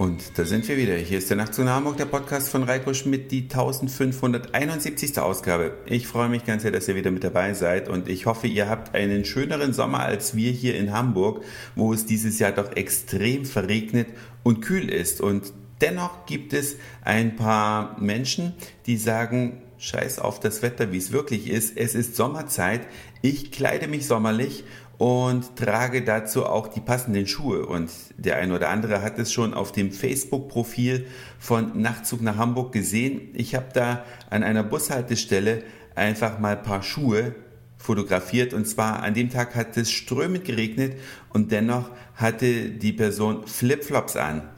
Und da sind wir wieder. Hier ist der Nachtzug nach Hamburg, der Podcast von Reiko Schmidt, die 1571. Ausgabe. Ich freue mich ganz sehr, dass ihr wieder mit dabei seid und ich hoffe, ihr habt einen schöneren Sommer als wir hier in Hamburg, wo es dieses Jahr doch extrem verregnet und kühl ist. Und dennoch gibt es ein paar Menschen, die sagen, Scheiß auf das Wetter, wie es wirklich ist. Es ist Sommerzeit. Ich kleide mich sommerlich und trage dazu auch die passenden Schuhe. Und der eine oder andere hat es schon auf dem Facebook-Profil von Nachtzug nach Hamburg gesehen. Ich habe da an einer Bushaltestelle einfach mal ein paar Schuhe fotografiert und zwar an dem Tag hat es strömend geregnet und dennoch hatte die Person Flipflops an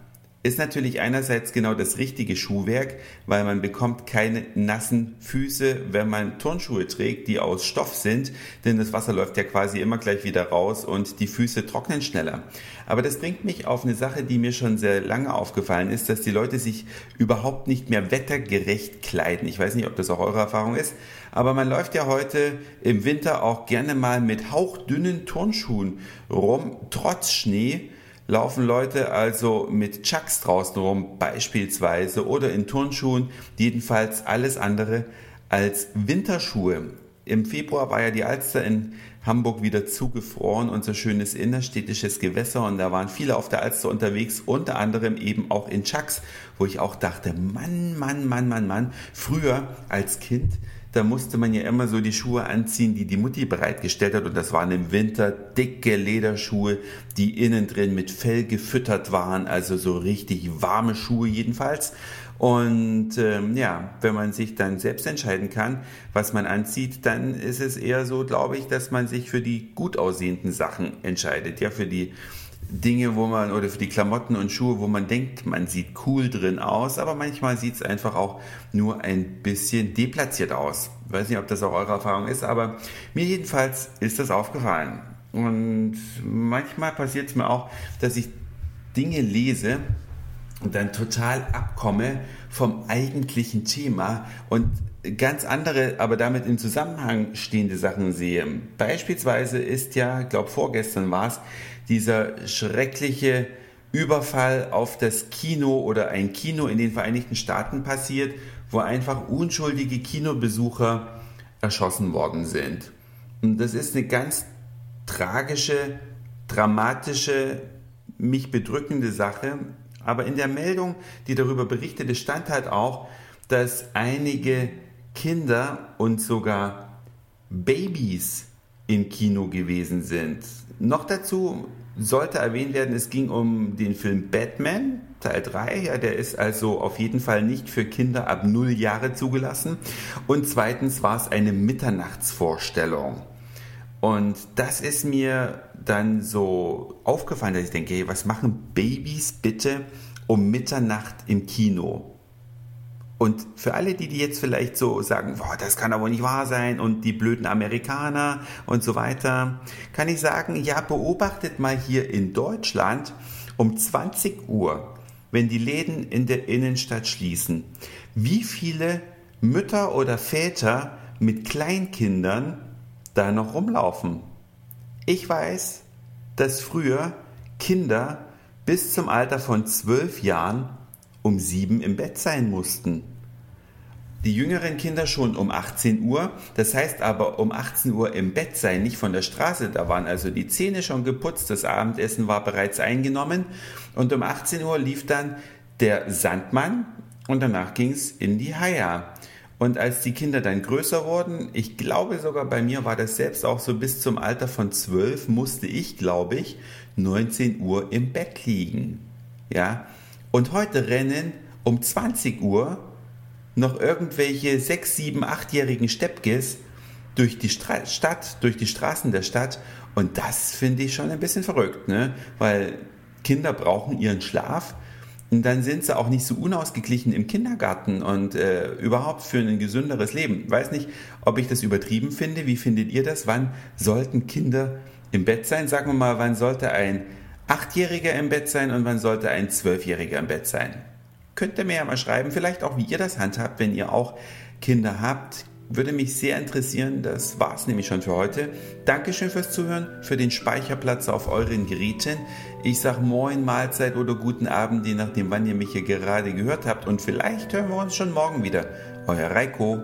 ist natürlich einerseits genau das richtige Schuhwerk, weil man bekommt keine nassen Füße, wenn man Turnschuhe trägt, die aus Stoff sind, denn das Wasser läuft ja quasi immer gleich wieder raus und die Füße trocknen schneller. Aber das bringt mich auf eine Sache, die mir schon sehr lange aufgefallen ist, dass die Leute sich überhaupt nicht mehr wettergerecht kleiden. Ich weiß nicht, ob das auch eure Erfahrung ist, aber man läuft ja heute im Winter auch gerne mal mit hauchdünnen Turnschuhen rum, trotz Schnee laufen Leute also mit Chucks draußen rum beispielsweise oder in Turnschuhen, jedenfalls alles andere als Winterschuhe. Im Februar war ja die Alster in Hamburg wieder zugefroren, unser schönes innerstädtisches Gewässer und da waren viele auf der Alster unterwegs, unter anderem eben auch in Chucks, wo ich auch dachte, Mann, Mann, Mann, Mann, Mann, früher als Kind da musste man ja immer so die Schuhe anziehen, die die Mutti bereitgestellt hat. Und das waren im Winter dicke Lederschuhe, die innen drin mit Fell gefüttert waren, also so richtig warme Schuhe jedenfalls. Und ähm, ja, wenn man sich dann selbst entscheiden kann, was man anzieht, dann ist es eher so, glaube ich, dass man sich für die gut aussehenden Sachen entscheidet, ja, für die Dinge, wo man, oder für die Klamotten und Schuhe, wo man denkt, man sieht cool drin aus, aber manchmal sieht es einfach auch nur ein bisschen deplatziert aus. Ich weiß nicht, ob das auch eure Erfahrung ist, aber mir jedenfalls ist das aufgefallen. Und manchmal passiert es mir auch, dass ich Dinge lese und dann total abkomme vom eigentlichen Thema und ganz andere, aber damit im Zusammenhang stehende Sachen sehe. Beispielsweise ist ja, ich glaube vorgestern war es, dieser schreckliche Überfall auf das Kino oder ein Kino in den Vereinigten Staaten passiert, wo einfach unschuldige Kinobesucher erschossen worden sind. Und das ist eine ganz tragische, dramatische, mich bedrückende Sache. Aber in der Meldung, die darüber berichtete, stand halt auch, dass einige Kinder und sogar Babys im Kino gewesen sind. Noch dazu sollte erwähnt werden, es ging um den Film Batman, Teil 3. Ja, der ist also auf jeden Fall nicht für Kinder ab 0 Jahre zugelassen. Und zweitens war es eine Mitternachtsvorstellung. Und das ist mir dann so aufgefallen, dass ich denke, hey, was machen Babys bitte um Mitternacht im Kino? Und für alle, die, die jetzt vielleicht so sagen, boah, das kann aber nicht wahr sein und die blöden Amerikaner und so weiter, kann ich sagen, ja, beobachtet mal hier in Deutschland um 20 Uhr, wenn die Läden in der Innenstadt schließen, wie viele Mütter oder Väter mit Kleinkindern da noch rumlaufen. Ich weiß, dass früher Kinder bis zum Alter von zwölf Jahren um sieben im Bett sein mussten die jüngeren Kinder schon um 18 Uhr. Das heißt aber um 18 Uhr im Bett sein, nicht von der Straße. Da waren also die Zähne schon geputzt, das Abendessen war bereits eingenommen und um 18 Uhr lief dann der Sandmann und danach ging es in die Haia. Und als die Kinder dann größer wurden, ich glaube sogar bei mir war das selbst auch so bis zum Alter von 12, musste ich, glaube ich, 19 Uhr im Bett liegen. Ja. Und heute rennen um 20 Uhr noch irgendwelche sechs, sieben, achtjährigen Steppkes durch die Stra Stadt, durch die Straßen der Stadt. Und das finde ich schon ein bisschen verrückt, ne? Weil Kinder brauchen ihren Schlaf. Und dann sind sie auch nicht so unausgeglichen im Kindergarten und äh, überhaupt für ein gesünderes Leben. Weiß nicht, ob ich das übertrieben finde. Wie findet ihr das? Wann sollten Kinder im Bett sein? Sagen wir mal, wann sollte ein Achtjähriger im Bett sein und wann sollte ein Zwölfjähriger im Bett sein? Könnt ihr mir ja mal schreiben, vielleicht auch, wie ihr das handhabt, wenn ihr auch Kinder habt. Würde mich sehr interessieren. Das war's nämlich schon für heute. Dankeschön fürs Zuhören, für den Speicherplatz auf euren Geräten. Ich sag Moin, Mahlzeit oder guten Abend, je nachdem, wann ihr mich hier gerade gehört habt. Und vielleicht hören wir uns schon morgen wieder. Euer Reiko.